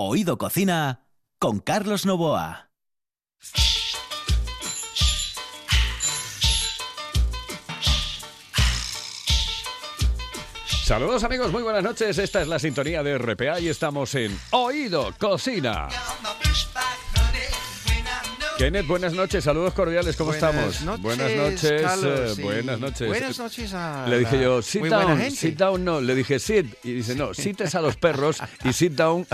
Oído Cocina con Carlos Novoa. Saludos amigos, muy buenas noches. Esta es la sintonía de RPA y estamos en Oído Cocina. Kenneth, buenas noches, saludos cordiales, ¿cómo Buenas estamos? noches, buenas noches, Carlos, eh, buenas noches. Buenas noches a Le dije yo, sit down, sit down, no. Le dije sit, y dice, no, sit es a los perros y sit down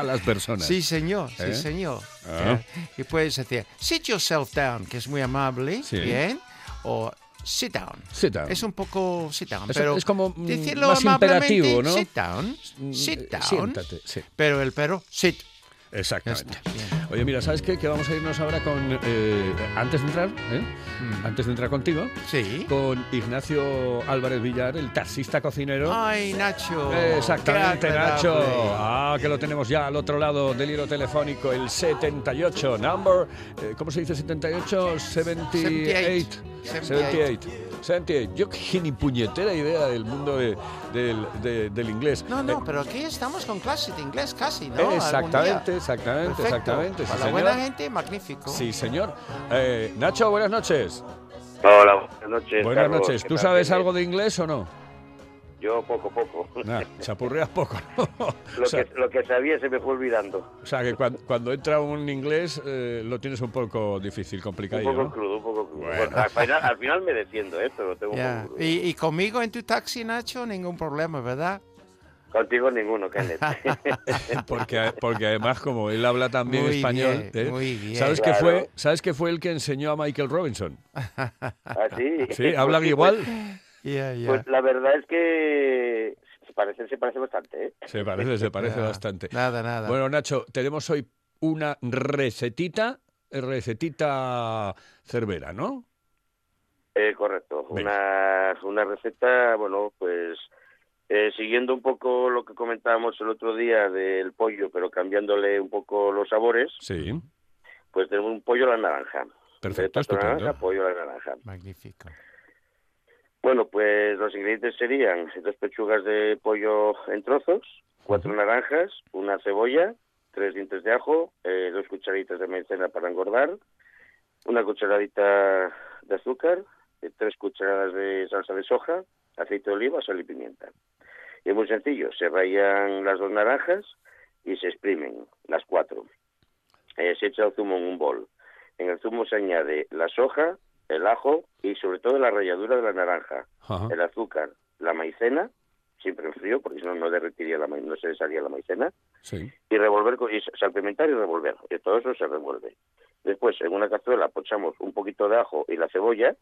a las personas. Sí, señor, ¿Eh? sí, señor. Ah. Eh, Y puedes decir, sit yourself down, que es muy amable, Sí. bien, o sit down. Sit down. Es un poco sit down, Es- pero es como, mm, decirlo más imperativo, ¿no? sit down, Mm, sit eh, down, Siéntate, sí. pero el perro, sit. Exactamente. está. Oye, mira, ¿sabes qué? Que vamos a irnos ahora con. eh, antes de entrar, ¿eh? Mm. Antes de entrar contigo, Sí. con Ignacio Álvarez Villar, el taxista cocinero. Ay, Nacho. Exactamente, Nacho. Ah, que lo tenemos ya al otro lado del hilo telefónico, el 78, number, eh, ¿cómo se dice 78? 78. 78. 78. Yo que ni puñetera idea del mundo de- del, de- del inglés. No, no, Eh, pero aquí estamos con clase de inglés casi, ¿no? Algún exactamente, exactamente, Perfecto. exactamente. sí, Para la buena gente, magnífico. Sí, señor. Eh, Nacho, buenas noches. Hola, buenas noches. Buenas Carlos, noches. ¿qué ¿Tú sabes algo de inglés o no? Yo poco, poco. Nah, chapurreas poco, ¿no? Lo, o, sea, que, lo que sabía se me fue olvidando. o sea, que cuando, cuando entra un inglés eh, lo tienes un poco difícil, Un complicado, poco ¿no? crudo, un poco crudo. Bueno. Bueno, al, final, al final me defiendo, ¿eh? Pero tengo un Ya. poco crudo. Y, y conmigo en tu taxi, Nacho, ningún problema, ¿verdad? Contigo ninguno, Kenneth. porque, porque además, como él habla también Muy español, bien, ¿eh? muy bien. ¿sabes, que Claro. fue, ¿sabes que fue el que enseñó a Michael Robinson? ¿Ah, sí? Sí, hablan sí, igual. Pues, pues la verdad es que se parece, se parece bastante, ¿eh? Se parece, se parece bastante. Nada, nada. Bueno, Nacho, tenemos hoy una recetita, recetita cervera, ¿no? Eh, correcto. Una, una receta, bueno, pues eh, siguiendo un poco lo que comentábamos el otro día del pollo, pero cambiándole un poco los sabores, Sí, pues tenemos un pollo a la naranja. perfecto, estupendo. naranja, pollo a la naranja. Magnífico. Bueno, pues los ingredientes serían dos pechugas de pollo en trozos, cuatro naranjas, una cebolla, tres dientes de ajo, eh, dos cucharaditas de maicena para engordar, una cucharadita de azúcar, eh, tres cucharadas de salsa de soja, aceite de oliva, sal y pimienta. Y es muy sencillo, se rayan las dos naranjas y se exprimen las cuatro. Eh, se echa el zumo en un bol. En el zumo se añade la soja, el ajo y sobre todo la ralladura de la naranja, Ajá. el azúcar, la maicena, siempre en frío porque si no no derretiría la no se desharía la maicena Sí, y revolver con- y salpimentar y revolver y todo eso se revuelve. Después en una cazuela pochamos un poquito de ajo y la cebolla,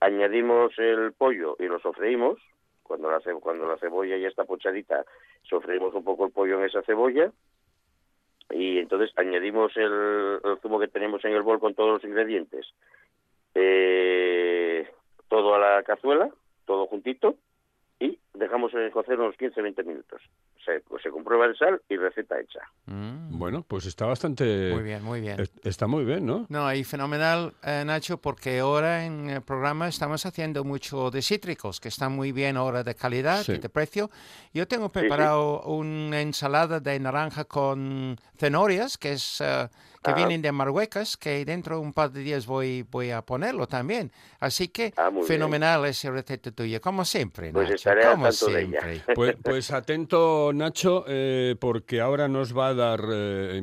añadimos el pollo y lo sofreímos. Cuando la, ce- cuando la cebolla ya está pochadita, sofreímos un poco el pollo en esa cebolla y entonces añadimos el, el zumo que tenemos en el bol con todos los ingredientes. Eh, todo a la cazuela, todo juntito y dejamos cocer unos 15-20 minutos. Se, pues se comprueba el sal y receta hecha. Mm, bueno, pues está bastante... Muy bien, muy bien. es- Está muy bien, ¿no? No, y fenomenal, eh, Nacho, porque ahora en el programa estamos haciendo mucho de cítricos, que están muy bien ahora de calidad Sí. y de precio. Yo tengo sí. preparado una ensalada de naranja con cenorias, que es eh, que Ah. vienen de Marruecos, que dentro de un par de días voy, voy a ponerlo también. Así que Ah, muy bien. fenomenal esa receta tuya, como siempre, Pues Nacho, estaré al como tanto de ella. siempre. Pues, pues atento, Nacho, eh, porque ahora nos va a dar, eh,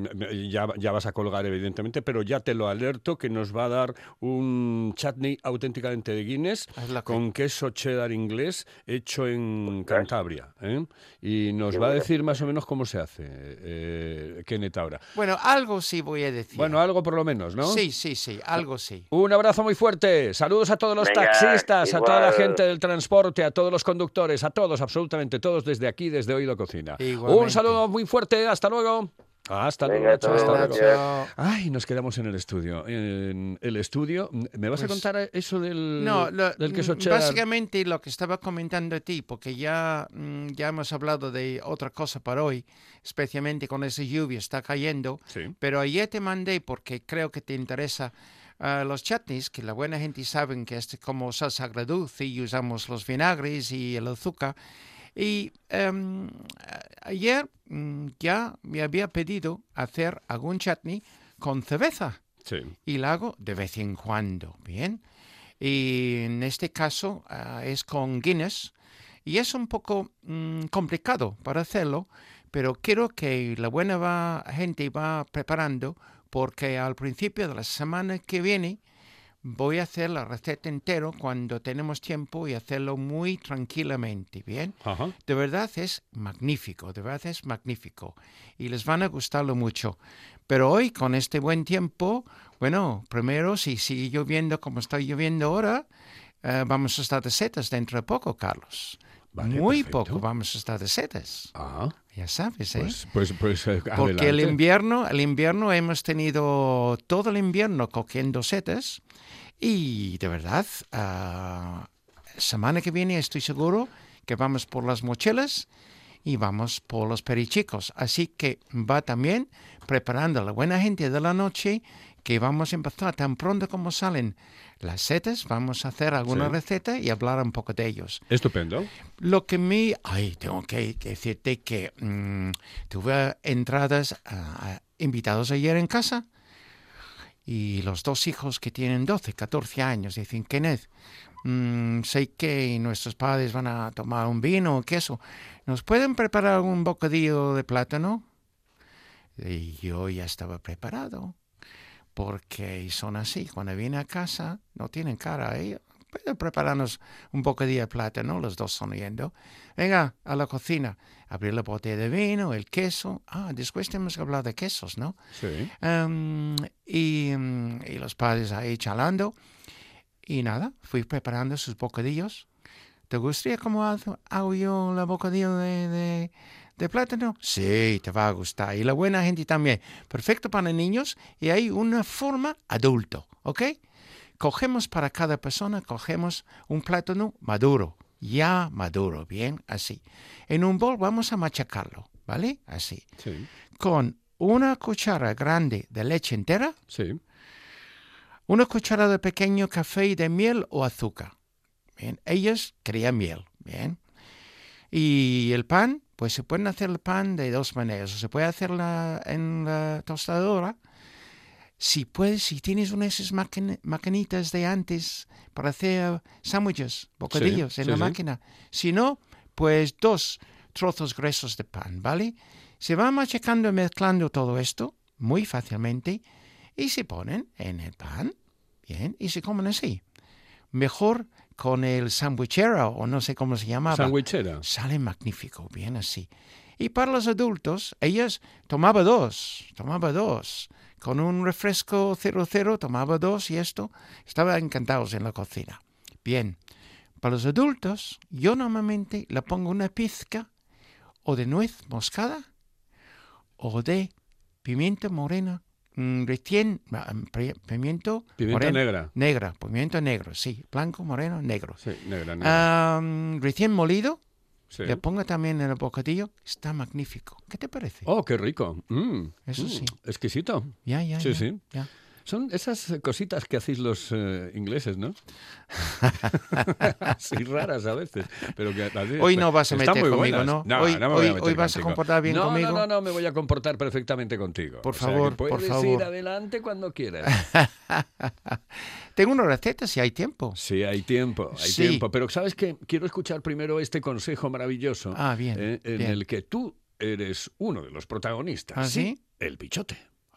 ya, ya vas a colgar evidentemente, pero ya te lo alerto que nos va a dar un chutney auténticamente de Guinness con queso cheddar inglés hecho en Ostras. Cantabria. ¿eh? Y nos va a decir más o menos cómo se hace, eh, Kenneth ahora. Bueno, algo sí voy a decir. Bueno, algo por lo menos, ¿no? Sí, sí, sí, algo sí. Un abrazo muy fuerte. Saludos a todos los Venga, taxistas, a toda la gente del transporte, a todos los conductores, a todos, absolutamente todos desde aquí, desde Oído Cocina. Un Igualmente. saludo muy fuerte. Hasta luego. Hasta luego, Nacho, hasta luego. Ay, nos quedamos en el estudio. En el estudio. ¿Me vas a Pues- contar eso del, No, lo- del queso mm, cheddar? básicamente lo que estaba comentando a ti, porque ya, mm, ya hemos hablado de otra cosa para hoy, especialmente con esa lluvia está cayendo, Sí. pero ayer te mandé porque creo que te interesa ah, los chutneys, que la buena gente sabe que es como salsa agradulce y usamos los vinagres y el azúcar. Y em, ayer mm, ya me había pedido hacer algún chutney con cerveza. Sí. Y lo hago de vez en cuando, ¿bien? Y en este caso ah, es con Guinness. Y es un poco mm, complicado para hacerlo, pero quiero que la buena va- gente va preparando porque al principio de la semana que viene voy a hacer la receta entero cuando tenemos tiempo y hacerlo muy tranquilamente, ¿bien? Ajá. De verdad es magnífico, de verdad es magnífico. Y les van a gustarlo mucho. Pero hoy, con este buen tiempo, bueno, primero, si sigue lloviendo como está lloviendo ahora, eh, vamos a estar de setas dentro de poco, Carlos. Vale, Muy perfecto. poco vamos a estar de setas. Ah, Ya sabes, ¿eh? pues, pues, pues eh, Porque el invierno, el invierno hemos tenido todo el invierno cogiendo setas y de verdad, ah, semana que viene estoy seguro que vamos por las mochilas y vamos por los perichicos. Así que va también preparando a la buena gente de la noche que vamos a empezar tan pronto como salen las setas, vamos a hacer alguna Sí. receta y hablar un poco de ellos. Estupendo. Lo que me... Ay, tengo que, que decirte que mm, tuve entradas a invitados ayer en casa y los dos hijos que tienen 12, 14 años dicen, Kenneth, mm, sé que nuestros padres van a tomar un vino o queso. ¿Nos pueden preparar un bocadillo de plátano? Y yo ya estaba preparado porque son así. Cuando vienen a casa no tienen cara. ¿eh? Pueden prepararnos un bocadillo de plátano, los dos sonriendo. Venga, a la cocina. Abrir la botella de vino, el queso. Ah, después tenemos que hablar de quesos, ¿no? Sí. Em, y, y los padres ahí charlando. Y nada, fui preparando sus bocadillos. ¿Te gustaría cómo hago, hago yo la bocadillo de, de, de plátano? Sí, te va a gustar. Y la buena gente también. Perfecto para niños y hay una forma adulto, ¿ok? Cogemos para cada persona, cogemos un plátano maduro, ya maduro, bien, así. En un bol vamos a machacarlo, ¿vale? Así Sí. con una cuchara grande de leche entera, Sí. una cuchara de pequeño café de miel o azúcar. Bien, ellos querían miel, bien. Y el pan, pues se pueden hacer el pan de dos maneras. Se puede hacer la- en la tostadora. Si puedes, si tienes una de esas máquina- maquinitas de antes para hacer sándwiches, bocadillos en sí, la sí. máquina. Si no, pues dos trozos gruesos de pan, ¿vale? Se va machacando y mezclando todo esto muy fácilmente y se ponen en el pan, bien, y se comen así. Mejor con el sandwichero o no sé cómo se llamaba. Sandwichera. Sale magnífico, bien así. Y para los adultos, ellas tomaba dos, tomaba dos. Con un refresco 00 tomaba dos y esto. Estaba encantados en la cocina. Bien, para los adultos, yo normalmente le pongo una pizca o de nuez moscada o de pimienta morena recién, ah, pri- pimiento, Pimienta moreno- negra. negra, pimiento negro, sí, blanco, moreno, negro. Sí, negra, negra. Am, recién molido, Sí. le pongo también en el bocadillo, está magnífico. ¿Qué te parece? Oh, qué rico. Mm, Eso mm, sí. Exquisito. ya, ya, sí, ya, sí. ya. Son esas cositas que hacéis los eh, ingleses, ¿no? sí, raras a veces. Pero que, Hoy no vas a meter conmigo, buenas. ¿no? Hoy- no me voy hoy- a meter hoy vas a comportar bien no, conmigo. No, no, no, me voy a comportar perfectamente contigo. Por O sea, que favor, por puedes ir favor. adelante cuando quieras. Tengo una receta si hay tiempo. Sí, hay tiempo, hay Sí. tiempo. Pero ¿sabes qué? Quiero escuchar primero este consejo maravilloso Ah, bien, eh, en bien. el que tú eres uno de los protagonistas. ¿Ah, sí? El pichote.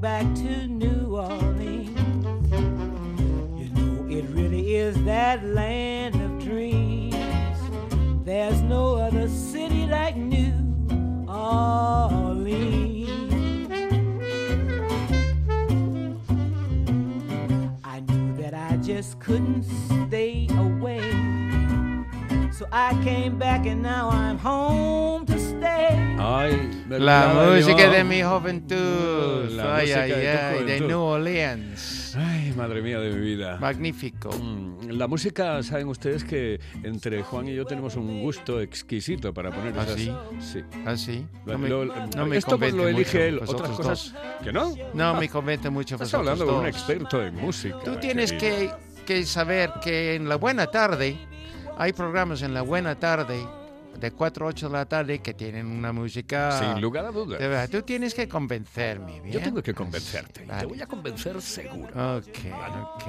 Back to New Orleans. You know, it really is that land of dreams. There's no other city like New Orleans. I knew that I just couldn't stay away. So I came back and now I'm home. Ay, La música de mi juventud. La ay, ay, de ay, de. New Orleans. Ay, madre mía de mi vida. Magnífico. Mm, La música, saben ustedes que entre Juan y yo tenemos un gusto exquisito para poner ¿Ah, esas. sí? Sí. Así. Lo- No me, lo- no me esto pues lo elige mucho él. vosotros Otras cosas dos. que no. No me convence mucho Estás vosotros hablando con un experto en música. Tú tienes que, que saber que en la buena tarde hay programas en la buena tarde de 4 a 8 de la tarde que tienen una música. Sin lugar a dudas. De verdad, tú tienes que convencerme. ¿bien? Yo tengo que convencerte. y Vale. Te voy a convencer seguro. Ok, ok.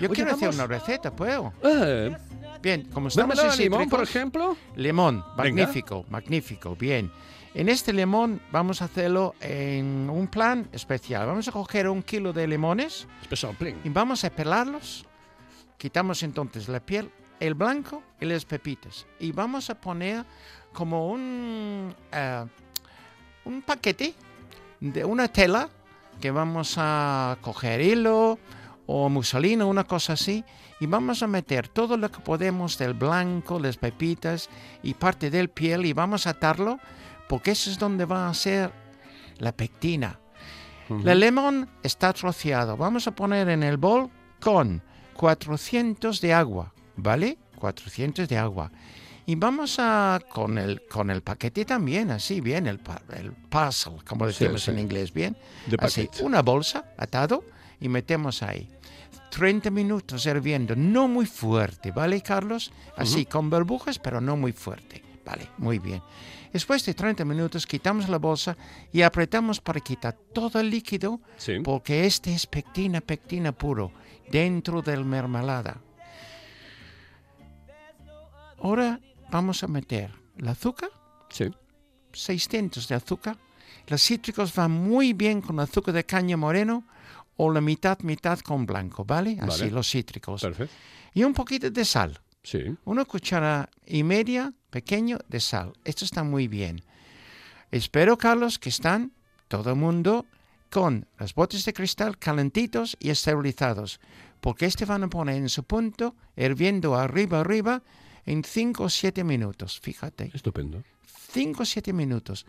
Yo Oye, quiero hacer vamos. una receta, ¿puedo? Eh, Bien, como estamos en limón, por ejemplo. Limón, Venga. magnífico, magnífico, bien. En este limón vamos a hacerlo en un plan especial. Vamos a coger un kilo de limones Special plain. y vamos a pelarlos. Quitamos entonces la piel, el blanco y las pepitas. Y vamos a poner como un, eh, un paquete de una tela que vamos a coger hilo o muselina, una cosa así, y vamos a meter todo lo que podemos del blanco, las pepitas y parte del piel y vamos a atarlo porque eso es donde va a ser la pectina. El limón está troceado. Vamos a poner en el bol con 400 de agua, ¿vale? 400 de agua. Y vamos a, con el, con el paquete también, así bien, el, el puzzle, como decimos sí. en inglés, bien. Así, una bolsa atado y metemos ahí. 30 minutos hirviendo, no muy fuerte, ¿vale, Carlos? Así, con burbujas, pero no muy fuerte. Vale, muy bien. Después de 30 minutos quitamos la bolsa y apretamos para quitar todo el líquido, Sí. porque este es pectina, pectina puro, dentro del mermelada. Ahora vamos a meter el azúcar, Sí. 600 de azúcar. Los cítricos van muy bien con azúcar de caña moreno o la mitad, mitad con blanco, ¿vale? Así Vale. los cítricos. Perfecto. Y un poquito de sal. Sí. Una cuchara y media pequeño de sal. Esto está muy bien. Espero, Carlos, que están todo el mundo con los botes de cristal calentitos y esterilizados, porque este van a poner en su punto, hirviendo arriba, arriba, en 5 o 7 minutos. Fíjate, Estupendo. 5 o 7 minutos.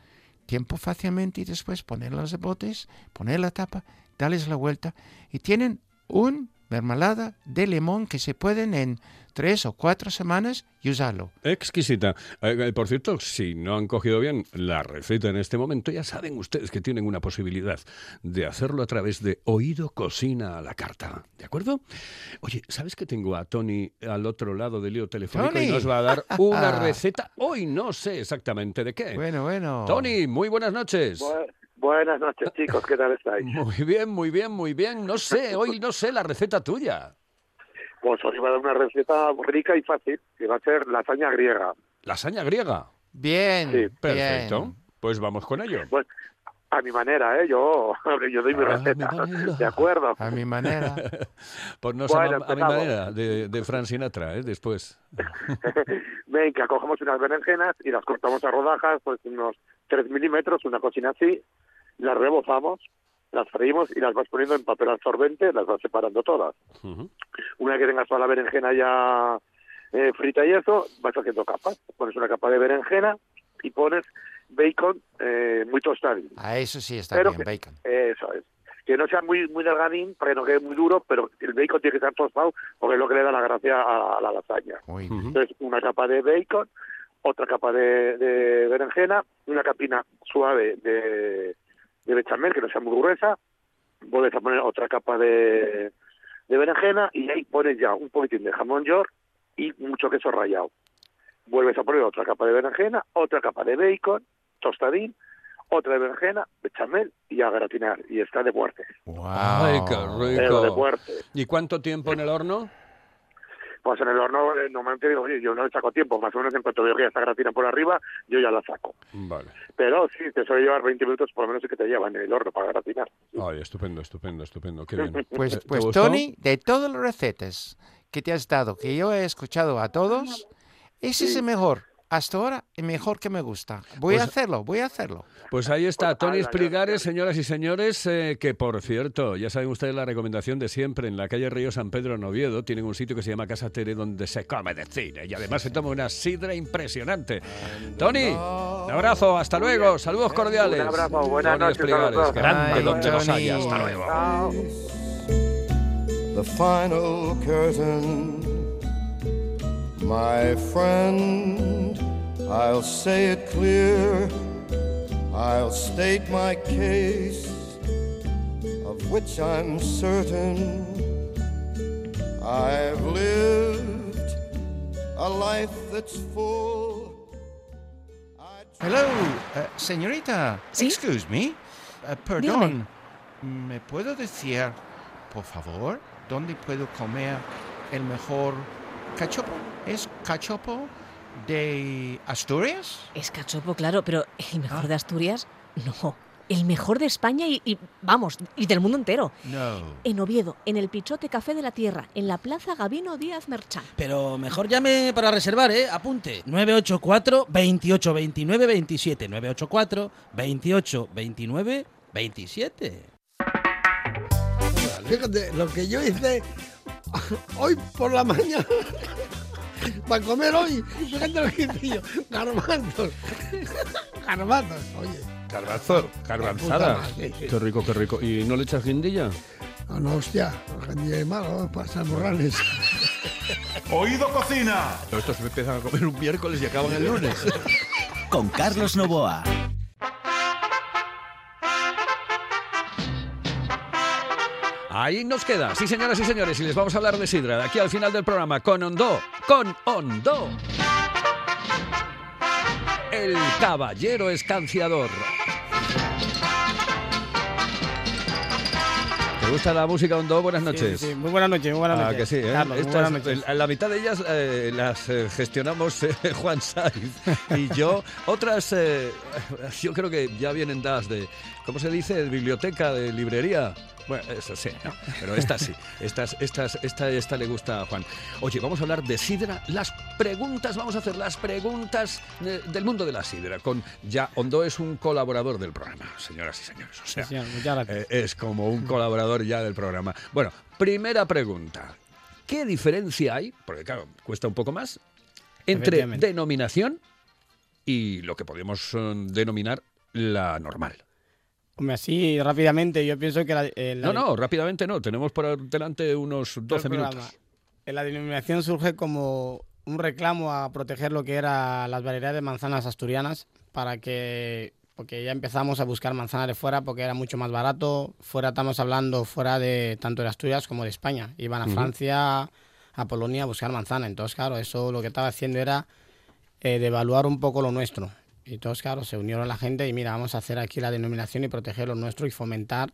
Tiempo fácilmente y después poner los botes, poner la tapa, darles la vuelta y tienen un mermelada de limón que se pueden en tres o cuatro semanas y usarlo. Exquisita. Eh, eh, por cierto, si no han cogido bien la receta en este momento, ya saben ustedes que tienen una posibilidad de hacerlo a través de Oído Cocina a la Carta. ¿De acuerdo? Oye, ¿sabes que tengo a Tony al otro lado del lío telefónico y nos va a dar una receta? Hoy no sé exactamente de qué. Bueno, bueno. Tony, muy buenas noches. Bu- Buenas noches, chicos. ¿Qué tal estáis? Muy bien, muy bien, muy bien. No sé, hoy no sé la receta tuya. Pues os iba a dar una receta rica y fácil, que va a ser lasaña griega. Lasaña griega. Bien, Sí, Perfecto. bien. Pues vamos con ello. Pues a mi manera, ¿eh? Yo, yo doy mi Ah, a mi receta. ¿De acuerdo? A mi manera. Pues no Bueno, a, mi empezamos. manera, de, de Fran Sinatra, ¿eh? después. Venga, cogemos unas berenjenas y las cortamos a rodajas, pues unos 3 milímetros, una cocina así. Las rebozamos, las freímos y las vas poniendo en papel absorbente, las vas separando todas. Ujú. Una vez que tengas toda la berenjena ya eh, frita y eso, vas haciendo capas. Pones una capa de berenjena y pones bacon eh, muy tostadín. A eso sí está Pero bien, que- bacon. Eso es. Que no sea muy muy delgadín para que no quede muy duro, pero el bacon tiene que estar tostado porque es lo que le da la gracia a, a la lasaña. Muy bien. Ujú. Entonces, una capa de bacon, otra capa de, de berenjena, una capina suave de, de bechamel, que no sea muy gruesa, vuelves a poner otra capa de, de berenjena y ahí pones ya un poquitín de jamón york y mucho queso rallado. Vuelves a poner otra capa de berenjena, otra capa de bacon, tostadín, otra de berenjena, bechamel y a gratinar. Y está de muerte. Wow. Ay, qué Pero de rico. muerte. ¿Y cuánto tiempo en el horno? Pues en el horno, eh, normalmente digo, oye, yo no le saco tiempo, más o menos en cuanto veo que ya está gratina por arriba, yo ya la saco. Vale. Pero sí, te suele llevar 20 minutos por lo menos que te llevan en el horno para gratinar. Ay, estupendo, estupendo, estupendo. Qué bien. Pues, ¿Te- te pues? Tony, de todas las recetas que te has dado, que yo he escuchado a todos, ese es el mejor. Hasta ahora, el mejor que me gusta. Voy a Pues- hacerlo, voy a hacerlo. Pues ahí está, Pues, Tony ya- señoras y señores, eh, que por cierto, ya saben ustedes la recomendación de siempre, en la calle Río San Pedro en Oviedo, tienen un sitio que se llama Casa Tere donde se come de cine y además se toma una sidra impresionante. Tony, un abrazo, hasta luego, saludos cordiales. Un abrazo, buenas Tony a grande Ay, donde los Tony. haya, hasta luego. Chao. the final curtain. My friend, I'll say it clear. I'll state my case, of which I'm certain. I've lived a life that's full. Hello, eh, señorita. ¿Sí? Excuse me. Eh, perdón. ¿Me puedo decir, por favor, dónde puedo comer el mejor cachopo? ¿Es cachopo de Asturias? Es cachopo, claro, pero el mejor Ah. de Asturias, no. El mejor de España y, y, vamos, y del mundo entero. No. En Oviedo, en el Pichote Café de la Tierra, en la Plaza Gabino Díaz Merchán. Pero mejor llame para reservar, ¿eh? Apunte. 984 28 29 27. 984 28 29 27. Fíjate, lo que yo hice hoy por la mañana para comer hoy, fíjate lo que garbanzos, garbanzos, oye. Garbanzo, garbanzada. Sí. Qué rico, qué rico. ¿Y no le echas guindilla? No, no, hostia, gente de malo, para morrales. Oído Cocina. Estos empiezan a comer un miércoles y acaban el lunes. Con Carlos Novoa. Ahí nos queda, sí señoras y señores, y les vamos a hablar de Sidra, de aquí al final del programa, con Hondo, con Hondo. El caballero escanciador. ¿Te gusta la música Hondo? Buenas noches. Sí, sí, Muy buenas noches, muy buenas Ah, noches. que sí, ¿eh? Carlos, muy Estas, buenas noches. el- la mitad de ellas eh, las eh, gestionamos eh, Juan Saiz y yo. Otras, eh, yo creo que ya vienen dadas de, ¿cómo se dice? De biblioteca, de librería. Bueno, eso sí, ¿no? Pero esta sí, estas, estas, esta, esta le gusta a Juan. Oye, vamos a hablar de sidra. Las preguntas, vamos a hacer las preguntas del mundo de la sidra. Con ya Hondo es un colaborador del programa, señoras y señores. O sea, Sí, señor, muchas gracias. eh, es como un colaborador ya del programa. Bueno, primera pregunta. ¿Qué diferencia hay? Porque claro, cuesta un poco más. Entre denominación y lo que podemos eh, denominar la normal. Hombre, así rápidamente, yo pienso que la, eh, la- No, no, rápidamente no. Tenemos por delante unos todo el 12 programa, minutos. La denominación surge como un reclamo a proteger lo que era las variedades de manzanas asturianas para que porque ya empezamos a buscar manzanas de fuera porque era mucho más barato. Fuera estamos hablando fuera de tanto de Asturias como de España. Iban a. Francia, a Polonia a buscar manzana. Entonces, claro, eso lo que estaba haciendo era eh, devaluar un poco lo nuestro. Y entonces, claro, se unieron la gente y mira, vamos a hacer aquí la denominación y proteger lo nuestro y fomentar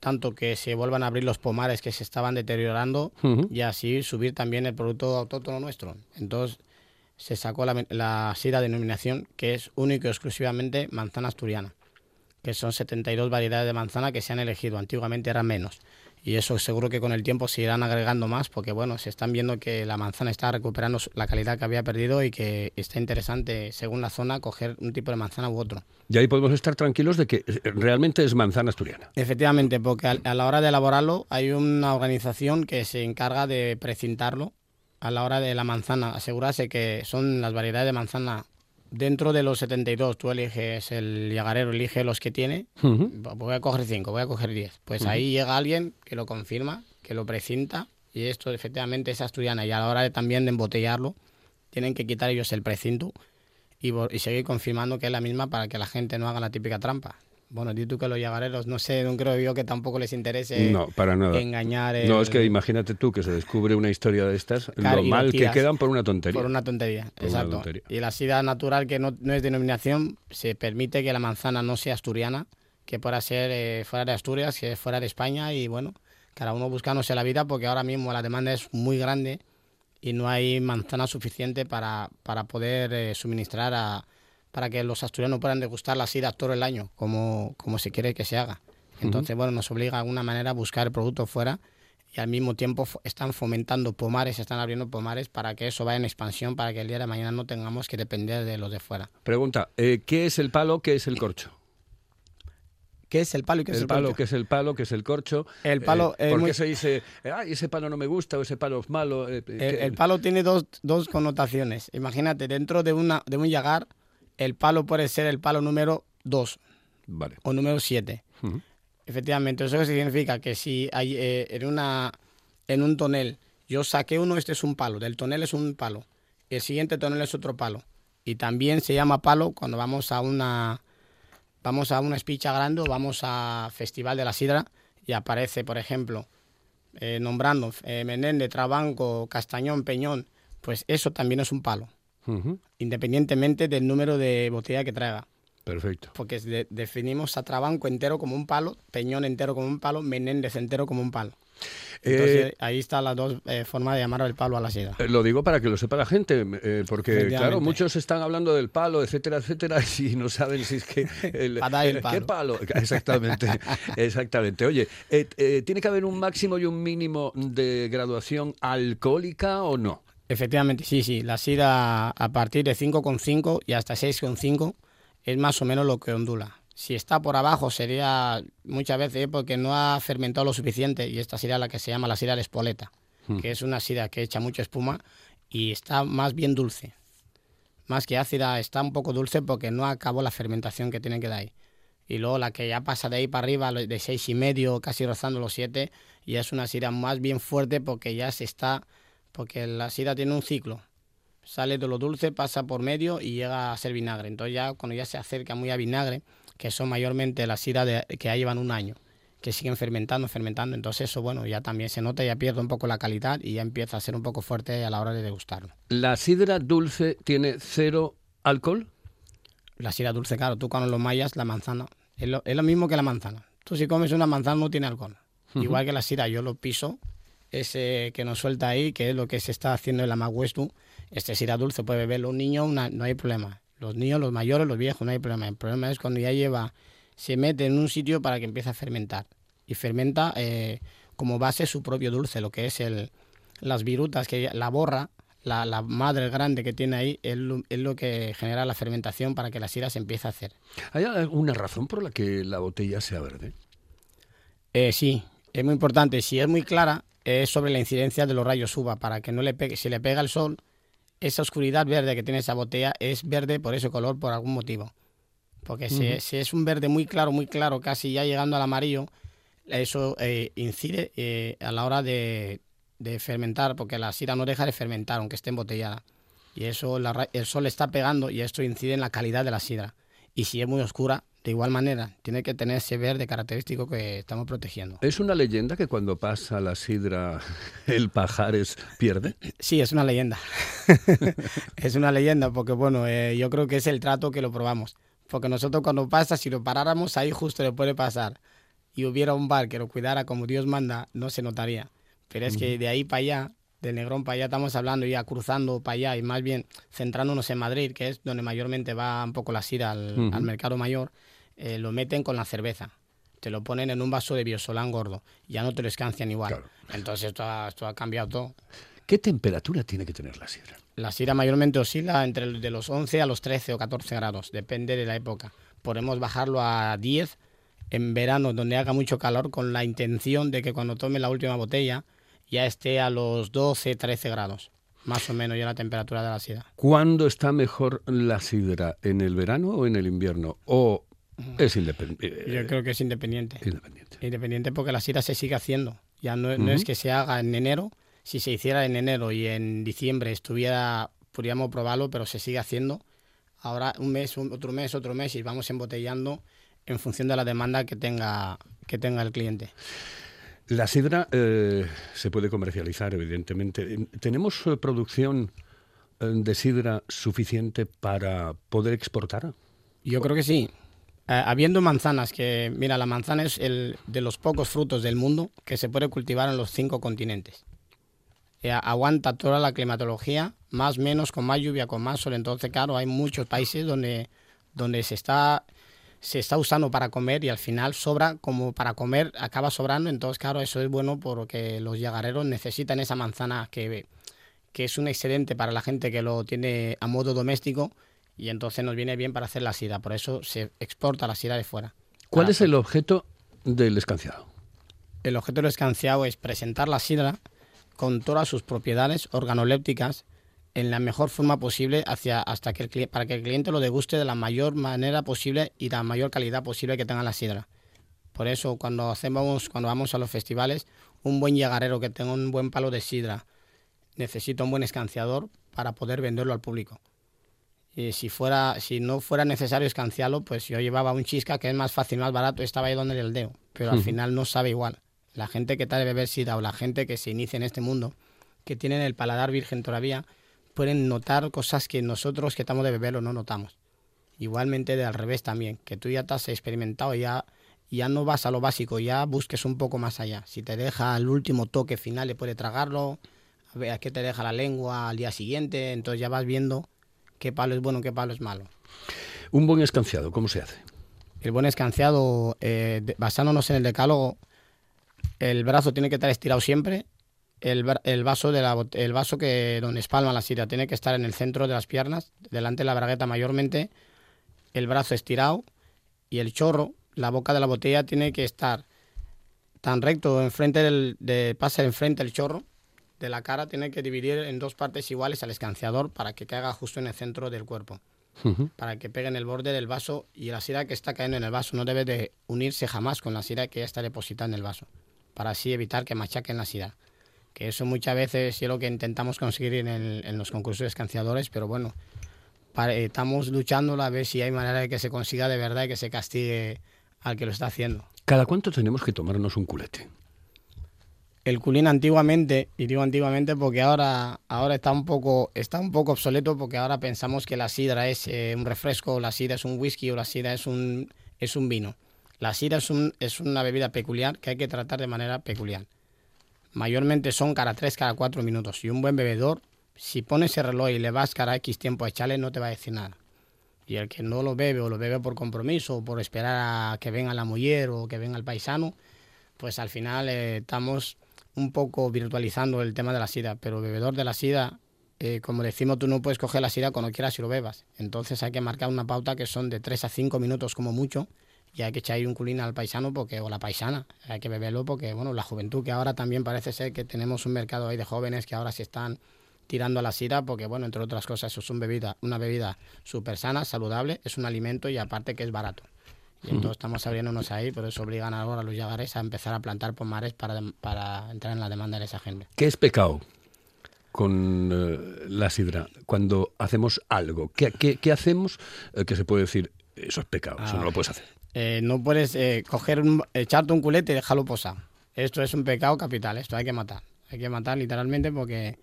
tanto que se vuelvan a abrir los pomares que se estaban deteriorando y así subir también el producto autóctono nuestro. Entonces se sacó la, la SIDA denominación que es único y exclusivamente manzana asturiana, que son 72 variedades de manzana que se han elegido, antiguamente eran menos. Y eso seguro que con el tiempo se irán agregando más porque bueno, se están viendo que la manzana está recuperando la calidad que había perdido y que está interesante según la zona coger un tipo de manzana u otro. Y ahí podemos estar tranquilos de que eh, realmente es manzana asturiana. Efectivamente, porque a la hora de elaborarlo hay una organización que se encarga de precintarlo a la hora de la manzana, asegurarse que son las variedades de manzana dentro de los 72. Tú eliges, el llagarero elige los que tiene. Ujú. Voy a coger 5, voy a coger 10. Pues ahí llega alguien que lo confirma, que lo precinta y esto efectivamente es asturiana. Y a la hora de, también de embotellarlo, tienen que quitar ellos el precinto y seguir confirmando que es la misma para que la gente no haga la típica trampa. Bueno, tú que los llagareros, no sé, no creo yo que tampoco les interese No, para nada. engañar. el- No, es que imagínate tú que se descubre una historia de estas, Claro, lo mal que quedan por una tontería. Por una tontería, Por una exacto. tontería. Y la sida natural, que no, no es denominación, se permite que la manzana no sea asturiana, que pueda ser eh, fuera de Asturias, que fuera de España, y bueno, cada uno buscándose la vida, porque ahora mismo la demanda es muy grande y no hay manzana suficiente para, para poder eh, suministrar a, para que los asturianos puedan degustar la sidra todo el año, como, como se quiere que se haga. Entonces, bueno, nos obliga de alguna manera a buscar el producto fuera y al mismo tiempo están fomentando pomares, están abriendo pomares para que eso vaya en expansión, para que el día de mañana no tengamos que depender de los de fuera. Pregunta, eh, ¿qué es el palo, qué es el corcho? ¿Qué es el palo y qué es el palo, corcho? ¿qué es el palo, qué es el corcho? El palo Eh, ¿Por muy- qué se dice, ay, ese palo no me gusta o ese palo es malo? Eh, El, ¿qué- el palo tiene dos, dos connotaciones. Imagínate, dentro de, una, de un yagar, el palo puede ser el palo número 2 Vale. o número 7. Ujú. Efectivamente, eso significa que si hay, eh, en, una, en un tonel yo saqué uno, este es un palo, del tonel es un palo, el siguiente tonel es otro palo. Y también se llama palo cuando vamos a una vamos a una espicha grande o vamos a Festival de la Sidra y aparece, por ejemplo, eh, nombrando eh, Menéndez, Trabanco, Castañón, Peñón, pues eso también es un palo, Independientemente del número de botella que traiga. Perfecto. Porque de- definimos a Trabanco entero como un palo, Peñón entero como un palo, Menéndez entero como un palo. Entonces, Eh, ahí están las dos eh, formas de llamar el palo a la sidra. Eh, Lo digo para que lo sepa la gente, eh, porque claro, muchos están hablando del palo, etcétera, etcétera, y no saben si es que el, ¿qué palo. exactamente, exactamente. Oye, tiene que haber un máximo y un mínimo de graduación alcohólica o no. Efectivamente, sí, sí. La sidra a partir de 5,5 y hasta 6,5 es más o menos lo que ondula. Si está por abajo sería muchas veces porque no ha fermentado lo suficiente y esta sería la que se llama la sidra de espoleta, Hmm. que es una sidra que echa mucha espuma y está más bien dulce. Más que ácida, está un poco dulce porque no acabó la fermentación que tiene que dar ahí. Y luego la que ya pasa de ahí para arriba, de seis y medio, casi rozando los siete, ya es una sidra más bien fuerte porque ya se está, porque la sidra tiene un ciclo. Sale de lo dulce, pasa por medio y llega a ser vinagre. Entonces ya cuando ya se acerca muy a vinagre, que son mayormente las sidras de- que ya llevan un año, que siguen fermentando, fermentando, entonces eso, bueno, ya también se nota, ya pierde un poco la calidad y ya empieza a ser un poco fuerte a la hora de degustarlo. ¿La sidra dulce tiene cero alcohol? La sidra dulce, claro, tú cuando lo mayas, la manzana, es lo, es lo mismo que la manzana. Tú si comes una manzana no tiene alcohol. Igual que la sidra, yo lo piso, ese que nos suelta ahí, que es lo que se está haciendo en la Maguestu, este sidra dulce puede beberlo un niño, una- no hay problema. Los niños, los mayores, los viejos, no hay problema. El problema es cuando ya lleva, se mete en un sitio para que empiece a fermentar. Y fermenta eh, como base su propio dulce, lo que es el, las virutas, que la borra, la, la madre grande que tiene ahí, es lo, es lo que genera la fermentación para que la sidra se empiece a hacer. ¿Hay alguna razón por la que la botella sea verde? Eh, sí, es muy importante. Si es muy clara, es sobre la incidencia de los rayos UVA, para que no le pegue, si le pega el sol, esa oscuridad verde que tiene esa botella es verde por ese color por algún motivo. Porque si, si es un verde muy claro, muy claro, casi ya llegando al amarillo, eso eh, incide eh, a la hora de, de fermentar, porque la sidra no deja de fermentar, aunque esté embotellada. Y eso la el sol está pegando y esto incide en la calidad de la sidra. Y si es muy oscura, de igual manera, tiene que tener ese verde característico que estamos protegiendo. ¿Es una leyenda que cuando pasa la sidra el pajares pierde? Sí, es una leyenda. es una leyenda porque, bueno, eh, yo creo que es el trato que lo probamos. Porque nosotros cuando pasa, si lo paráramos ahí justo le puede pasar y hubiera un bar que lo cuidara como Dios manda, no se notaría. Pero es que de ahí para allá, de Negrón para allá, estamos hablando ya cruzando para allá y más bien centrándonos en Madrid, que es donde mayormente va un poco la sira al, mercado mayor, eh, lo meten con la cerveza. Te lo ponen en un vaso de biosolán gordo. Ya no te lo escancian igual. Entonces esto ha, esto ha cambiado todo. ¿Qué temperatura tiene que tener la sidra? La sidra mayormente oscila entre de los 11 a los 13 o 14 grados, depende de la época. Podemos bajarlo a 10 en verano, donde haga mucho calor, con la intención de que cuando tome la última botella ya esté a los 12, 13 grados, más o menos ya la temperatura de la sidra. ¿Cuándo está mejor la sidra? ¿En el verano o en el invierno? ¿O es independiente? Yo creo que es independiente. Independiente. Independiente porque la sidra se sigue haciendo. Ya no, no es que se haga en enero. Si se hiciera en enero y en diciembre estuviera, podríamos probarlo, pero se sigue haciendo. Ahora un mes, un- otro mes, otro mes y vamos embotellando en función de la demanda que tenga, que tenga el cliente. La sidra eh, se puede comercializar, evidentemente. ¿Tenemos eh, producción eh, de sidra suficiente para poder exportar? Yo creo que sí. Habiendo manzanas, que mira, la manzana es el de los pocos frutos del mundo que se puede cultivar en los cinco continentes. aguanta toda la climatología, más menos, con más lluvia, con más sol. Entonces, claro, hay muchos países donde, donde se está se está usando para comer y al final sobra como para comer, acaba sobrando. Entonces, claro, eso es bueno porque los yagareros necesitan esa manzana que, que es un excedente para la gente que lo tiene a modo doméstico y entonces nos viene bien para hacer la sida. Por eso se exporta la sida de fuera. ¿Cuál es el objeto del escanciado? El objeto del escanciado es presentar la sidra con todas sus propiedades organolépticas en la mejor forma posible hacia, hasta que el, para que el cliente lo deguste de la mayor manera posible y la mayor calidad posible que tenga la sidra. Por eso cuando hacemos, cuando vamos a los festivales, un buen llagarero que tenga un buen palo de sidra necesita un buen escanciador para poder venderlo al público. Y si fuera, si no fuera necesario escanciarlo, pues yo llevaba un chisca que es más fácil, más barato, estaba ahí donde el dedo. Pero al final no sabe igual. La gente que tal de beber sidra o la gente que se inicia en este mundo, que tienen el paladar virgen todavía, pueden notar cosas que nosotros que estamos de beberlo no notamos. Igualmente de al revés también, que tú ya te has experimentado, ya, ya no vas a lo básico, ya busques un poco más allá. Si te deja el último toque final, le puede tragarlo, a ver a qué te deja la lengua al día siguiente, entonces ya vas viendo qué palo es bueno, qué palo es malo. Un buen escanciado, ¿cómo se hace? El buen escanciado, eh, basándonos en el decálogo, el brazo tiene que estar estirado siempre. El, el vaso de la el vaso que donde espalma la sidra tiene que estar en el centro de las piernas, delante de la bragueta mayormente, el brazo estirado y el chorro, la boca de la botella tiene que estar tan recto enfrente del de pasa enfrente el chorro de la cara tiene que dividir en dos partes iguales al escanciador para que caiga justo en el centro del cuerpo para que pegue en el borde del vaso y la sidra que está cayendo en el vaso no debe de unirse jamás con la sidra que ya está depositada en el vaso, para así evitar que machaquen la sidra. Que eso muchas veces es lo que intentamos conseguir en, el- en los concursos escanciadores, pero bueno, para- estamos luchando a ver si hay manera de que se consiga de verdad y que se castigue al que lo está haciendo. ¿Cada cuánto tenemos que tomarnos un culete? el culín antiguamente, y digo antiguamente porque ahora, ahora está un poco, está un poco obsoleto porque ahora pensamos que la sidra es eh, un refresco, la sidra es un whisky o la sidra es un, es un vino. La sidra es, un, es una bebida peculiar que hay que tratar de manera peculiar. Mayormente son cada 3, cada 4 minutos. Y un buen bebedor, si pones el reloj y le vas cada X tiempo a echarle, no te va a decir. Y el que no lo bebe o lo bebe por compromiso o por esperar a que venga la mujer o que venga el paisano, pues al final eh, estamos un poco virtualizando el tema de la sida, pero bebedor de la sida, eh, como decimos, tú no puedes coger la sida cuando quieras y lo bebas. Entonces hay que marcar una pauta que son de 3 a 5 minutos como mucho y hay que echar ahí un culín al paisano porque, o la paisana, hay que beberlo porque, bueno, la juventud que ahora también parece ser que tenemos un mercado ahí de jóvenes que ahora se están tirando a la sida porque, bueno, entre otras cosas, eso es un bebida, una bebida súper sana, saludable, es un alimento y aparte que es barato. Y entonces estamos abriéndonos ahí, por eso obligan ahora a los yagares a empezar a plantar pomares para, para entrar en la demanda de esa gente. ¿Qué es pecado con eh, la sidra? Cuando hacemos algo, ¿qué, qué- qué hacemos eh, que se puede decir, eso es pecado, eso no lo puedes hacer? Eh, no puedes eh, coger un, echarte un culete y dejarlo posar. Esto es un pecado capital, esto hay que matar. Hay que matar literalmente porque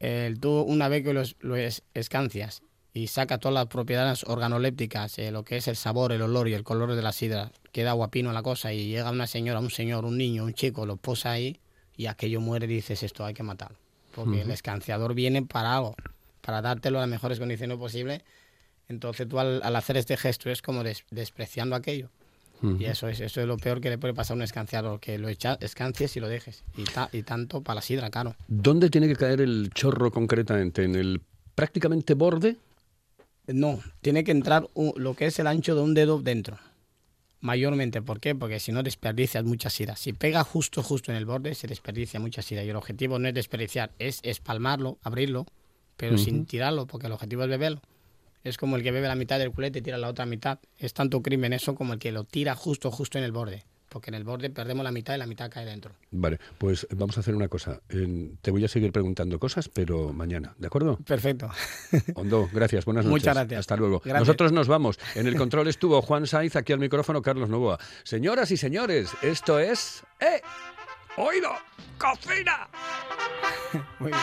eh, tú una vez que lo, es- lo es- escancias y sacas todas las propiedades organolépticas, eh, lo que es el sabor, el olor y el color de la sidra, queda guapino la cosa y llega una señora, un señor, un niño, un chico, lo posa ahí y aquello muere y dices esto hay que matarlo. Porque el escanciador viene para algo, para dártelo a las mejores condiciones posibles. Entonces tú al, al hacer este gesto es como des- despreciando aquello. Y eso es, eso es lo peor que le puede pasar a un escanciador, que lo echa, escancies y lo dejes. Y, ta- y tanto para la sidra, claro. ¿Dónde tiene que caer el chorro concretamente? ¿En el prácticamente borde? No, tiene que entrar un- lo que es el ancho de un dedo dentro. Mayormente, ¿por qué? Porque si no desperdicias mucha sidra. Si pega justo, justo en el borde, se desperdicia mucha sidra. Y el objetivo no es desperdiciar, es espalmarlo, abrirlo, pero sin tirarlo, porque el objetivo es beberlo. Es como el que bebe la mitad del culete y tira la otra mitad. Es tanto crimen eso como el que lo tira justo, justo en el borde. Porque en el borde perdemos la mitad y la mitad cae dentro. Vale, pues vamos a hacer una cosa. Te voy a seguir preguntando cosas, pero mañana, ¿de acuerdo? Perfecto. Hondo, gracias, buenas noches. Muchas gracias. Hasta luego. Gracias. Nosotros nos vamos. En el control estuvo Juan Saiz, aquí al micrófono Carlos Novoa. Señoras y señores, esto es... ¡Eh! ¡Oído! ¡Cocina! Muy bien.